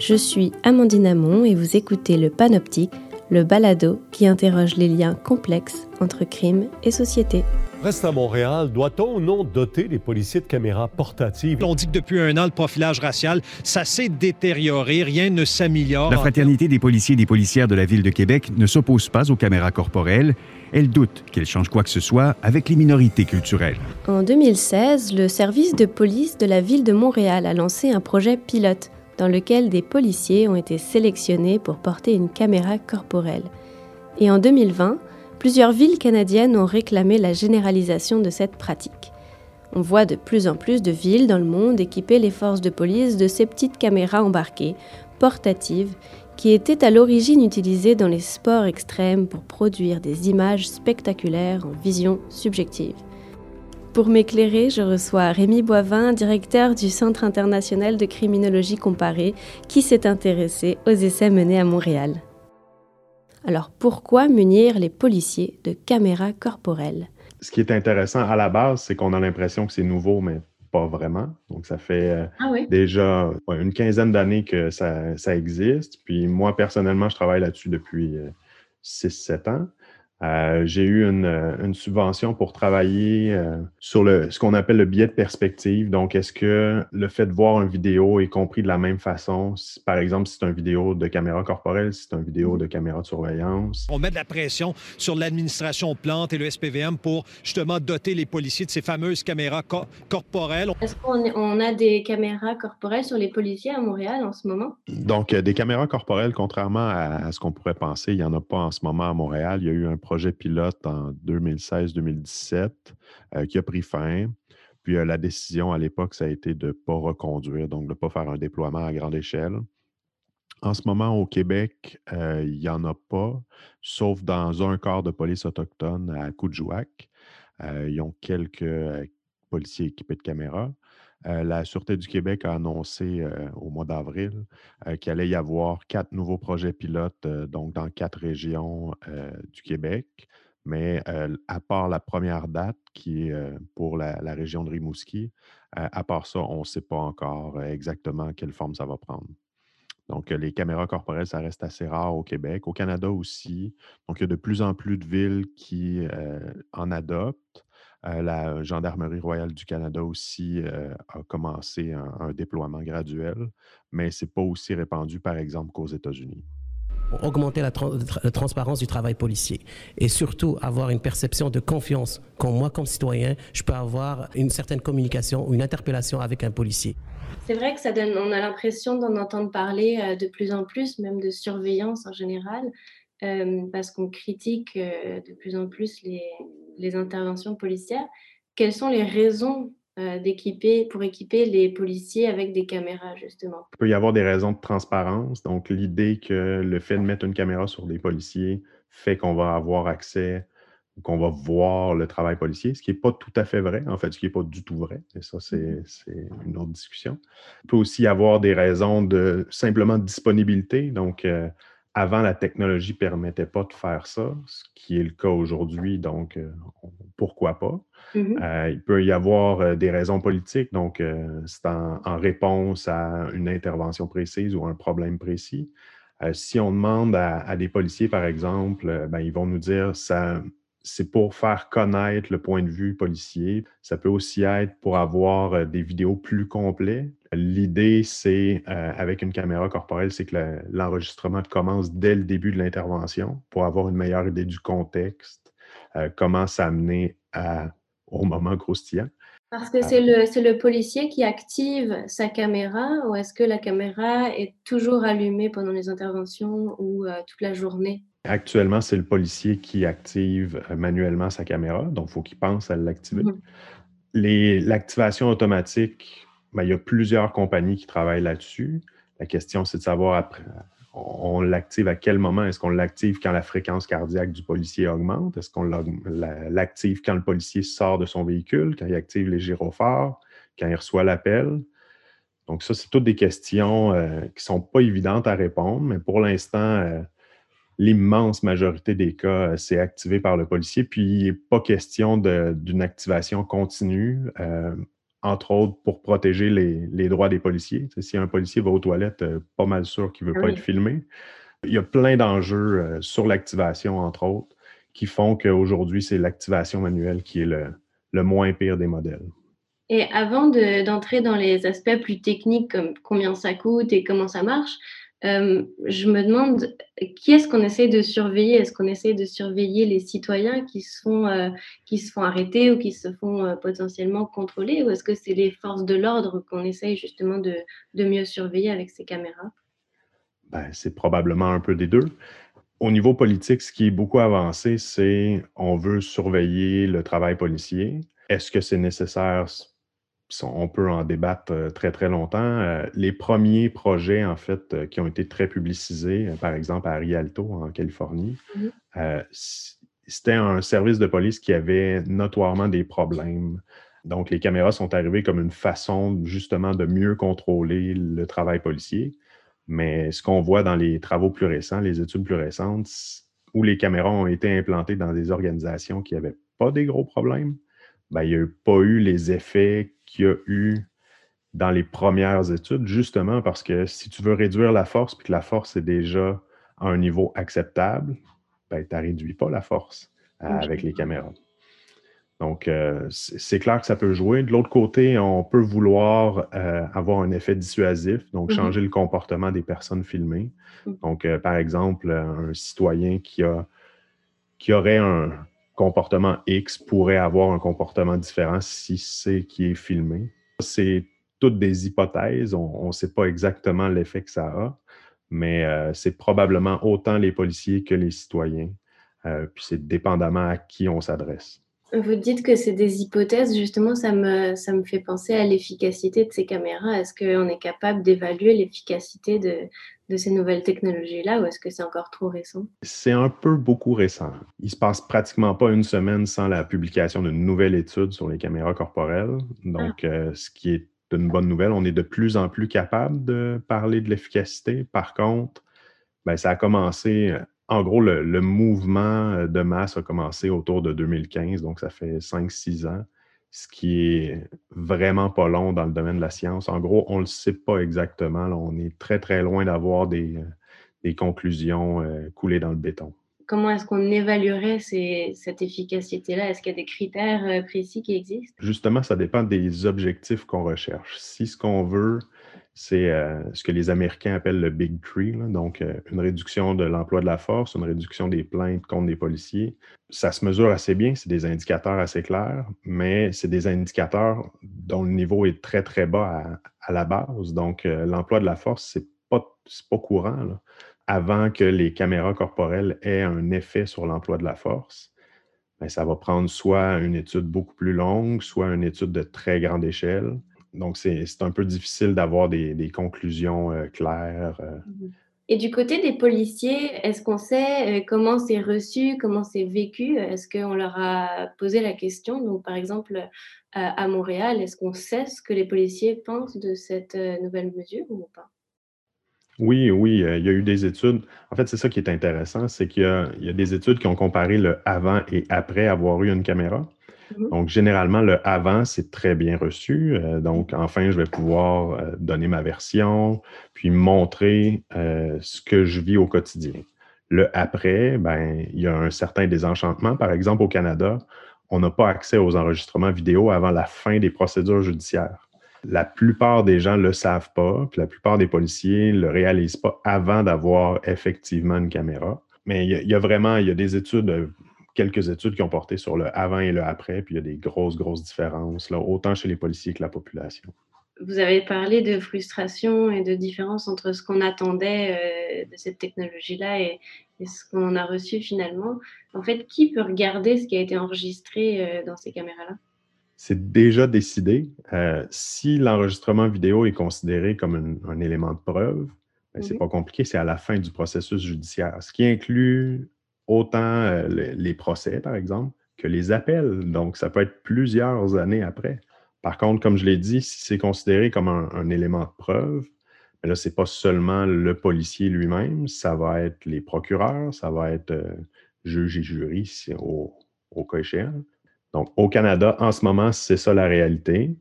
Je suis Amandine Amon et vous écoutez le Panoptique, le balado qui interroge les liens complexes entre crime et société. Reste à Montréal, doit-on ou non doter les policiers de caméras portatives? On dit que depuis un an, le profilage racial, ça s'est détérioré, rien ne s'améliore. La fraternité des policiers et des policières de la Ville de Québec ne s'oppose pas aux caméras corporelles. Elle doute qu'elles changent quoi que ce soit avec les minorités culturelles. En 2016, le service de police de la Ville de Montréal a lancé un projet pilote dans lequel des policiers ont été sélectionnés pour porter une caméra corporelle. Et en 2020, plusieurs villes canadiennes ont réclamé la généralisation de cette pratique. On voit de plus en plus de villes dans le monde équiper les forces de police de ces petites caméras embarquées, portatives, qui étaient à l'origine utilisées dans les sports extrêmes pour produire des images spectaculaires en vision subjective. Pour m'éclairer, je reçois Rémi Boivin, directeur du Centre international de criminologie comparée, qui s'est intéressé aux essais menés à Montréal. Alors pourquoi munir les policiers de caméras corporelles Ce qui est intéressant à la base, c'est qu'on a l'impression que c'est nouveau, mais pas vraiment. Donc, ça fait euh, ah déjà une quinzaine d'années que ça, ça, existe. Puis moi, personnellement, je travaille là-dessus depuis 6-7 euh, ans. Euh, j'ai eu une, euh, une, subvention pour travailler euh, sur le, ce qu'on appelle le biais de perspective. Donc, est-ce que le fait de voir une vidéo est compris de la même façon? par exemple, si c'est une vidéo de caméra corporelle, si c'est une vidéo de caméra de surveillance. On met de la pression sur l'administration Plante et le SPVM pour justement doter les policiers de ces fameuses caméras corporelles. Est-ce qu'on a des caméras corporelles sur les policiers à Montréal en ce moment? Donc, des caméras corporelles, contrairement à, à ce qu'on pourrait penser, il n'y en a pas en ce moment à Montréal. Il y a eu un projet pilote en 2016-2017 euh, qui a pris fin. Puis euh, la décision à l'époque, ça a été de ne pas reconduire, donc de ne pas faire un déploiement à grande échelle. En ce moment, au Québec, euh, il n'y en a pas, sauf dans un corps de police autochtone à Coudjouac. ils ont quelques policiers équipés de caméras. Euh, la Sûreté du Québec a annoncé euh, au mois d'avril euh, qu'il allait y avoir quatre nouveaux projets pilotes, donc dans quatre régions du Québec. Mais à part la première date, qui est pour la, région de Rimouski, à part ça, on ne sait pas encore exactement quelle forme ça va prendre. Donc, les caméras corporelles, ça reste assez rare au Québec. Au Canada aussi. Donc, il y a de plus en plus de villes qui en adoptent. Euh, la Gendarmerie royale du Canada aussi euh, a commencé un, déploiement graduel, mais ce n'est pas aussi répandu, par exemple, qu'aux États-Unis augmenter la, transparence du travail policier et surtout avoir une perception de confiance quand moi, comme citoyen, je peux avoir une certaine communication ou une interpellation avec un policier. C'est vrai que ça donne, on a l'impression d'en entendre parler euh, de plus en plus, même de surveillance en général, parce qu'on critique de plus en plus les, les interventions policières, quelles sont les raisons euh, d'équiper, pour équiper les policiers avec des caméras, justement? Il peut y avoir des raisons de transparence. Donc, l'idée que le fait de mettre une caméra sur des policiers fait qu'on va avoir accès qu'on va voir le travail policier, ce qui n'est pas tout à fait vrai, en fait, ce qui n'est pas du tout vrai. Et ça, c'est mmh une autre discussion. Il peut aussi y avoir des raisons de simplement disponibilité. Donc, euh, avant, la technologie ne permettait pas de faire ça, ce qui est le cas aujourd'hui, donc euh, pourquoi pas? Mmh euh, il peut y avoir euh, des raisons politiques, donc c'est en, réponse à une intervention précise ou un problème précis. si on demande à, des policiers, par exemple, ben, ils vont nous dire ça, c'est pour faire connaître le point de vue policier. Ça peut aussi être pour avoir des vidéos plus complets. L'idée, c'est, avec une caméra corporelle, c'est que l'enregistrement commence dès le début de l'intervention pour avoir une meilleure idée du contexte, comment s'amener au moment croustillant. Parce que c'est le, le, policier qui active sa caméra ou est-ce que la caméra est toujours allumée pendant les interventions ou toute la journée? Actuellement, c'est le policier qui active euh, manuellement sa caméra, donc il faut qu'il pense à l'activer. Mhm. L'activation automatique, ben, il y a plusieurs compagnies qui travaillent là-dessus. La question, c'est de savoir après, on l'active à quel moment? Est-ce qu'on l'active quand la fréquence cardiaque du policier augmente? Est-ce qu'on l'active quand le policier sort de son véhicule, quand il active les gyrophares, quand il reçoit l'appel? Donc, ça, c'est toutes des questions euh, qui ne sont pas évidentes à répondre, mais pour l'instant, euh, l'immense majorité des cas, euh, c'est activé par le policier. Puis, il n'est pas question d'une activation continue. Euh, entre autres pour protéger les, droits des policiers. si un policier va aux toilettes, pas mal sûr qu'il ne veut ah pas être filmé. Il y a plein d'enjeux sur l'activation, entre autres, qui font qu'aujourd'hui, c'est l'activation manuelle qui est le, moins pire des modèles. Et avant d'entrer dans les aspects plus techniques comme combien ça coûte et comment ça marche, euh, je me demande qui est-ce qu'on essaie de surveiller? Est-ce qu'on essaie de surveiller les citoyens qui se font, euh, qui se font arrêter ou qui se font euh, potentiellement contrôler? Ou est-ce que c'est les forces de l'ordre qu'on essaye justement de, de, mieux surveiller avec ces caméras? Ben, C'est probablement un peu des deux. Au niveau politique, ce qui est beaucoup avancé, c'est on veut surveiller le travail policier. Est-ce que c'est nécessaire? On peut en débattre euh, très, très longtemps. Euh, les premiers projets, en fait, euh, qui ont été très publicisés, par exemple à Rialto, en Californie, mmh c'était un service de police qui avait notoirement des problèmes. Donc, les caméras sont arrivées comme une façon, justement, de mieux contrôler le travail policier. Mais ce qu'on voit dans les travaux plus récents, les études plus récentes, où les caméras ont été implantées dans des organisations qui n'avaient pas des gros problèmes, ben, il n'y a pas eu les effets qu'il y a eu dans les premières études, justement parce que si tu veux réduire la force, puis que la force est déjà à un niveau acceptable, ben, tu ne réduis pas la force euh, avec les caméras. Donc, euh, c'est clair que ça peut jouer. De l'autre côté, on peut vouloir euh, avoir un effet dissuasif, donc mm-hmm. changer le comportement des personnes filmées. Mm. Donc, par exemple, un citoyen qui, a, qui aurait un, comportement X pourrait avoir un comportement différent si c'est qui est filmé. C'est toutes des hypothèses. On ne sait pas exactement l'effet que ça a, mais euh, c'est probablement autant les policiers que les citoyens. Euh, puis c'est dépendamment à qui on s'adresse. Vous dites que c'est des hypothèses, justement, ça me, ça me fait penser à l'efficacité de ces caméras. Est-ce qu'on est capable d'évaluer l'efficacité de, de, ces nouvelles technologies-là ou est-ce que c'est encore trop récent? C'est un peu beaucoup récent. Il se passe pratiquement pas une semaine sans la publication d'une nouvelle étude sur les caméras corporelles. Donc, ah. euh, ce qui est une bonne nouvelle, on est de plus en plus capable de parler de l'efficacité. Par contre, ben, ça a commencé en gros, le, mouvement euh, de masse a commencé autour de 2015, donc ça fait 5-6 ans, ce qui est vraiment pas long dans le domaine de la science. En gros, on ne le sait pas exactement. on est très, très loin d'avoir des, euh, conclusions euh, coulées dans le béton. Comment est-ce qu'on évaluerait cette efficacité-là? Est-ce qu'il y a des critères précis qui existent? Justement, ça dépend des objectifs qu'on recherche. Si ce qu'on veut, c'est euh, ce que les Américains appellent le Big Tree, donc euh, une réduction de l'emploi de la force, une réduction des plaintes contre des policiers. Ça se mesure assez bien, c'est des indicateurs assez clairs, mais c'est des indicateurs dont le niveau est très, très bas à, la base. Donc, euh, l'emploi de la force, c'est pas, pas courant. Avant que les caméras corporelles aient un effet sur l'emploi de la force, ça va prendre soit une étude beaucoup plus longue, soit une étude de très grande échelle donc, c'est un peu difficile d'avoir des, conclusions euh, claires. Euh. Et du côté des policiers, est-ce qu'on sait euh, comment c'est reçu, comment c'est vécu? Est-ce qu'on leur a posé la question? Donc, par exemple, à Montréal, est-ce qu'on sait ce que les policiers pensent de cette nouvelle mesure ou pas? Oui, oui, il y a eu des études. En fait, c'est ça qui est intéressant, c'est qu'il y, a des études qui ont comparé le avant et après avoir eu une caméra. Mmh donc, généralement, le avant, c'est très bien reçu. Euh, donc, enfin, je vais pouvoir euh, donner ma version, puis montrer euh, ce que je vis au quotidien. Le après, ben, il y a un certain désenchantement. Par exemple, au Canada, on n'a pas accès aux enregistrements vidéo avant la fin des procédures judiciaires. La plupart des gens ne le savent pas, puis la plupart des policiers ne le réalisent pas avant d'avoir effectivement une caméra. Mais il y, a vraiment, il y a des études quelques études qui ont porté sur le avant et le après, puis il y a des grosses, grosses différences, là, autant chez les policiers que la population. Vous avez parlé de frustration et de différence entre ce qu'on attendait euh, de cette technologie-là et, ce qu'on a reçu finalement. En fait, qui peut regarder ce qui a été enregistré euh, dans ces caméras-là? C'est déjà décidé. Euh, si l'enregistrement vidéo est considéré comme un élément de preuve, ben, c'est mhm. pas compliqué, c'est à la fin du processus judiciaire, ce qui inclut autant euh, les, procès, par exemple, que les appels. Donc, ça peut être plusieurs années après. Par contre, comme je l'ai dit, si c'est considéré comme un, élément de preuve, ben là, ce n'est pas seulement le policier lui-même, ça va être les procureurs, ça va être euh, juge et jury au, au cas échéant. Donc, au Canada, en ce moment, c'est ça la réalité.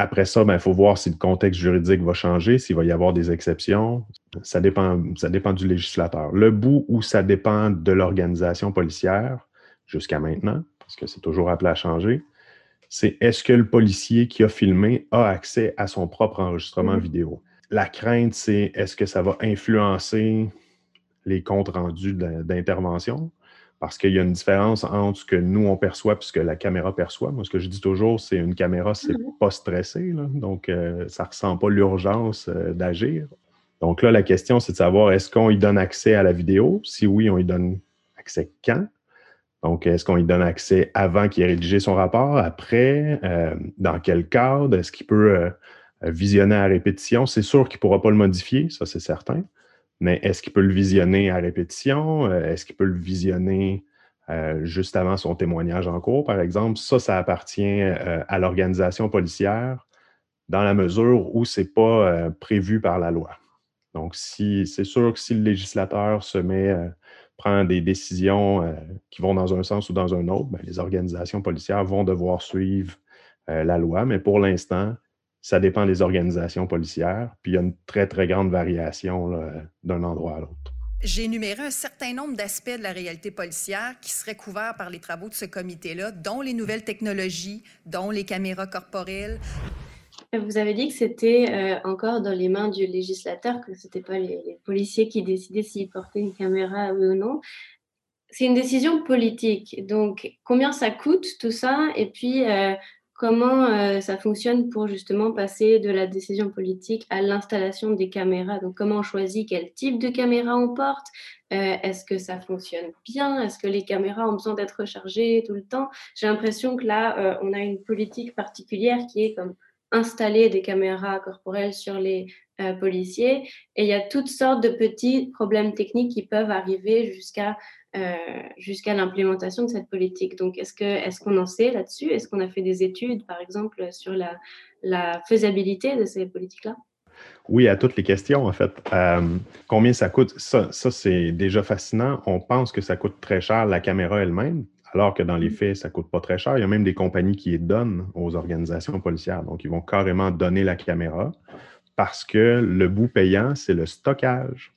Après ça, il ben, faut voir si le contexte juridique va changer, s'il va y avoir des exceptions. Ça dépend, ça dépend du législateur. Le bout où ça dépend de l'organisation policière, jusqu'à maintenant, parce que c'est toujours appelé à changer, c'est est-ce que le policier qui a filmé a accès à son propre enregistrement mm-hmm. vidéo? La crainte, c'est est-ce que ça va influencer les comptes rendus d'intervention? Parce qu'il y a une différence entre ce que nous, on perçoit et ce que la caméra perçoit. Moi, ce que je dis toujours, c'est une caméra, c'est mm-hmm. pas stressé. Donc, euh, ça ne ressent pas l'urgence euh, d'agir. Donc là, la question, c'est de savoir est-ce qu'on y donne accès à la vidéo? Si oui, on y donne accès quand? Donc, est-ce qu'on lui donne accès avant qu'il ait rédigé son rapport, après, euh, dans quel cadre, est-ce qu'il peut visionner à répétition? C'est sûr qu'il ne pourra pas le modifier, ça c'est certain, mais est-ce qu'il peut le visionner à répétition? Euh, est-ce qu'il peut le visionner juste avant son témoignage en cours, par exemple? Ça, ça appartient à l'organisation policière dans la mesure où ce n'est pas prévu par la loi. Donc, si, c'est sûr que si le législateur se met prend des décisions euh, qui vont dans un sens ou dans un autre, ben, les organisations policières vont devoir suivre euh, la loi. Mais pour l'instant, ça dépend des organisations policières. Puis il y a une très, très grande variation d'un endroit à l'autre. J'ai énuméré un certain nombre d'aspects de la réalité policière qui seraient couverts par les travaux de ce comité-là, dont les nouvelles technologies, dont les caméras corporelles. Vous avez dit que c'était euh, encore dans les mains du législateur, que ce n'était pas les, policiers qui décidaient s'ils portaient une caméra oui ou non. C'est une décision politique. Donc, combien ça coûte tout ça? Et puis, euh, comment euh, ça fonctionne pour justement passer de la décision politique à l'installation des caméras? Donc, comment on choisit quel type de caméra on porte? Est-ce que ça fonctionne bien? Est-ce que les caméras ont besoin d'être rechargées tout le temps? J'ai l'impression que là, on a une politique particulière qui est comme installer des caméras corporelles sur les euh, policiers. Et il y a toutes sortes de petits problèmes techniques qui peuvent arriver jusqu'à euh, jusqu'à l'implémentation de cette politique. Donc, est-ce qu'on est qu'on en sait là-dessus? Est-ce qu'on a fait des études, par exemple, sur la, la faisabilité de ces politiques-là? Oui, à toutes les questions, en fait. Euh, combien ça coûte? Ça, ça c'est déjà fascinant. On pense que ça coûte très cher la caméra elle-même alors que dans les mm. faits, ça ne coûte pas très cher. Il y a même des compagnies qui donnent aux organisations policières. Donc, ils vont carrément donner la caméra parce que le bout payant, c'est le stockage.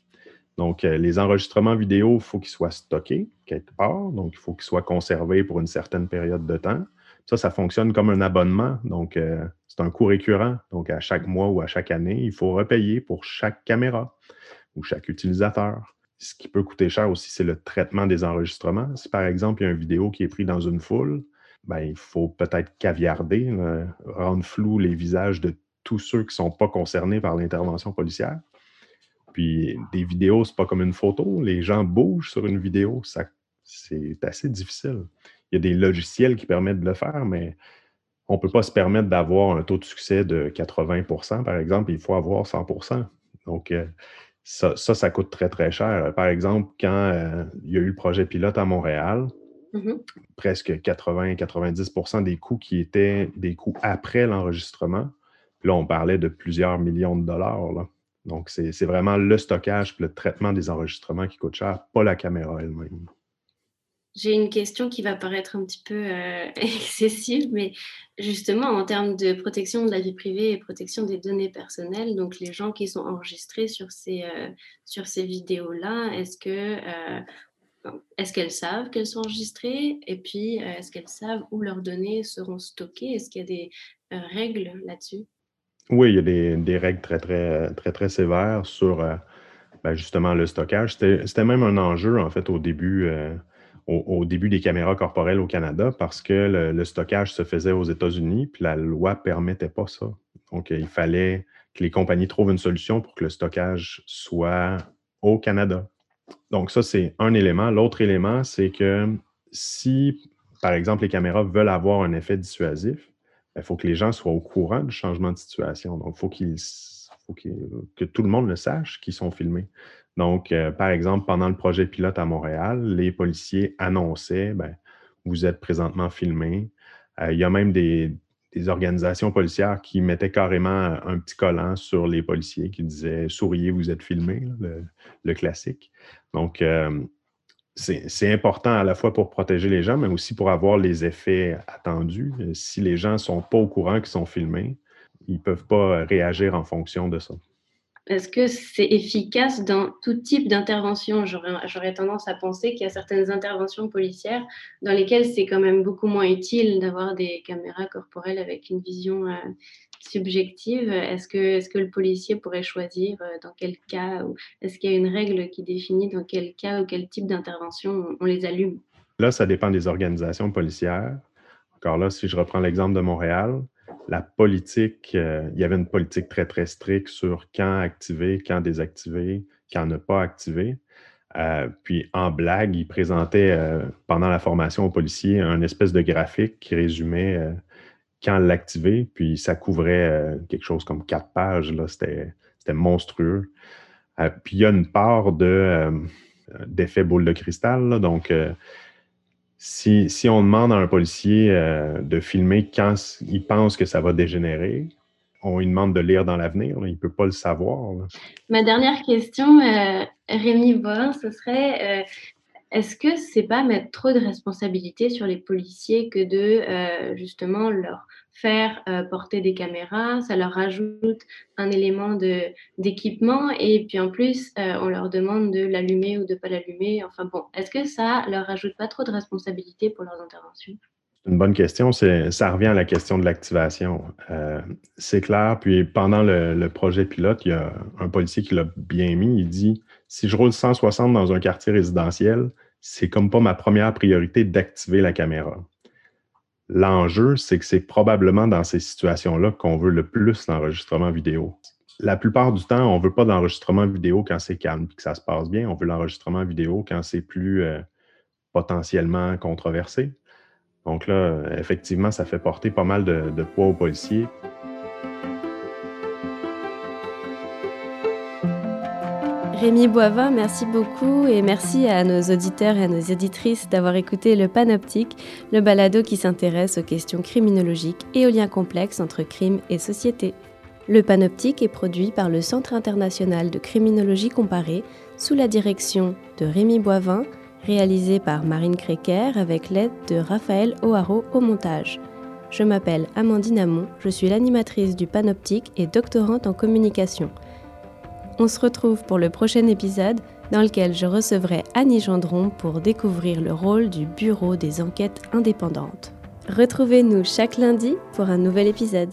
Donc, euh, les enregistrements vidéo, il faut qu'ils soient stockés quelque part. Donc, il faut qu'ils soient conservés pour une certaine période de temps. Ça, ça fonctionne comme un abonnement. Donc, euh, c'est un coût récurrent. Donc, à chaque mois ou à chaque année, il faut repayer pour chaque caméra ou chaque utilisateur ce qui peut coûter cher aussi, c'est le traitement des enregistrements. Si par exemple, il y a une vidéo qui est prise dans une foule, ben, il faut peut-être caviarder, rendre flou les visages de tous ceux qui ne sont pas concernés par l'intervention policière. Puis des vidéos, ce n'est pas comme une photo. Les gens bougent sur une vidéo. c'est assez difficile. Il y a des logiciels qui permettent de le faire, mais on ne peut pas se permettre d'avoir un taux de succès de 80% par exemple. Il faut avoir 100% Donc, euh, ça, ça, coûte très, très cher. Par exemple, quand euh, il y a eu le projet pilote à Montréal, mmh presque 80-90% des coûts qui étaient des coûts après l'enregistrement. Là, on parlait de plusieurs millions de dollars. Donc, c'est vraiment le stockage et le traitement des enregistrements qui coûte cher, pas la caméra elle-même. J'ai une question qui va paraître un petit peu euh, excessive, mais justement en termes de protection de la vie privée et protection des données personnelles, donc les gens qui sont enregistrés sur ces, euh, ces vidéos-là, est-ce que euh, est-ce qu'elles savent qu'elles sont enregistrées? Et puis, est-ce qu'elles savent où leurs données seront stockées? Est-ce qu'il y a des règles là-dessus? Oui, il y a des, règles très, très, très, très sévères sur ben, justement le stockage. C'était même un enjeu, en fait, au début au, début des caméras corporelles au Canada parce que le, stockage se faisait aux États-Unis, puis la loi ne permettait pas ça. Donc, il fallait que les compagnies trouvent une solution pour que le stockage soit au Canada. Donc, ça, c'est un élément. L'autre élément, c'est que si, par exemple, les caméras veulent avoir un effet dissuasif, il ben, faut que les gens soient au courant du changement de situation. Donc, il faut, faut que tout le monde le sache qu'ils sont filmés. Donc, euh, par exemple, pendant le projet pilote à Montréal, les policiers annonçaient ben, vous êtes présentement filmé. Euh, il y a même des, organisations policières qui mettaient carrément un petit collant sur les policiers qui disait souriez, vous êtes filmé, le, classique. Donc, euh, c'est important à la fois pour protéger les gens, mais aussi pour avoir les effets attendus. Si les gens ne sont pas au courant qu'ils sont filmés, ils ne peuvent pas réagir en fonction de ça. Est-ce que c'est efficace dans tout type d'intervention? J'aurais tendance à penser qu'il y a certaines interventions policières dans lesquelles c'est quand même beaucoup moins utile d'avoir des caméras corporelles avec une vision euh, subjective. Est-ce que, est que le policier pourrait choisir euh, dans quel cas Est-ce qu'il y a une règle qui définit dans quel cas ou quel type d'intervention on les allume? Là, ça dépend des organisations policières. Encore là, si je reprends l'exemple de Montréal, la politique, euh, il y avait une politique très, très stricte sur quand activer, quand désactiver, quand ne pas activer. Euh, puis en blague, il présentait euh, pendant la formation aux policiers un espèce de graphique qui résumait quand l'activer, puis ça couvrait quelque chose comme quatre pages. C'était monstrueux. puis il y a une part d'effet boule de cristal. donc, si, on demande à un policier euh, de filmer quand il pense que ça va dégénérer, on lui demande de lire dans l'avenir, il ne peut pas le savoir. Ma dernière question, euh, Rémi Boin, ce serait euh, est-ce que c'est pas mettre trop de responsabilités sur les policiers que de justement leur faire euh, porter des caméras, ça leur rajoute un élément d'équipement et puis en plus, euh, on leur demande de l'allumer ou de pas l'allumer. Enfin bon, est-ce que ça leur rajoute pas trop de responsabilités pour leurs interventions? Une bonne question. Ça revient à la question de l'activation. Euh, c'est clair. Puis pendant le, le, projet pilote, il y a un policier qui l'a bien mis. Il dit si je roule 160 dans un quartier résidentiel, c'est comme pas ma première priorité d'activer la caméra. L'enjeu, c'est que c'est probablement dans ces situations-là qu'on veut le plus l'enregistrement vidéo. La plupart du temps, on ne veut pas d'enregistrement vidéo quand c'est calme et que ça se passe bien. On veut l'enregistrement vidéo quand c'est plus euh, potentiellement controversé. Donc là, effectivement, ça fait porter pas mal de, de poids aux policiers. Rémi Boivin, merci beaucoup et merci à nos auditeurs et à nos éditrices d'avoir écouté le Panoptique, le balado qui s'intéresse aux questions criminologiques et aux liens complexes entre crime et société. Le Panoptique est produit par le Centre international de criminologie comparée sous la direction de Rémi Boivin, réalisé par Marine Créquer avec l'aide de Raphaël O'Haraud au montage. Je m'appelle Amandine Amon, je suis l'animatrice du Panoptique et doctorante en communication. On se retrouve pour le prochain épisode dans lequel je recevrai Annie Gendron pour découvrir le rôle du Bureau des enquêtes indépendantes. Retrouvez-nous chaque lundi pour un nouvel épisode.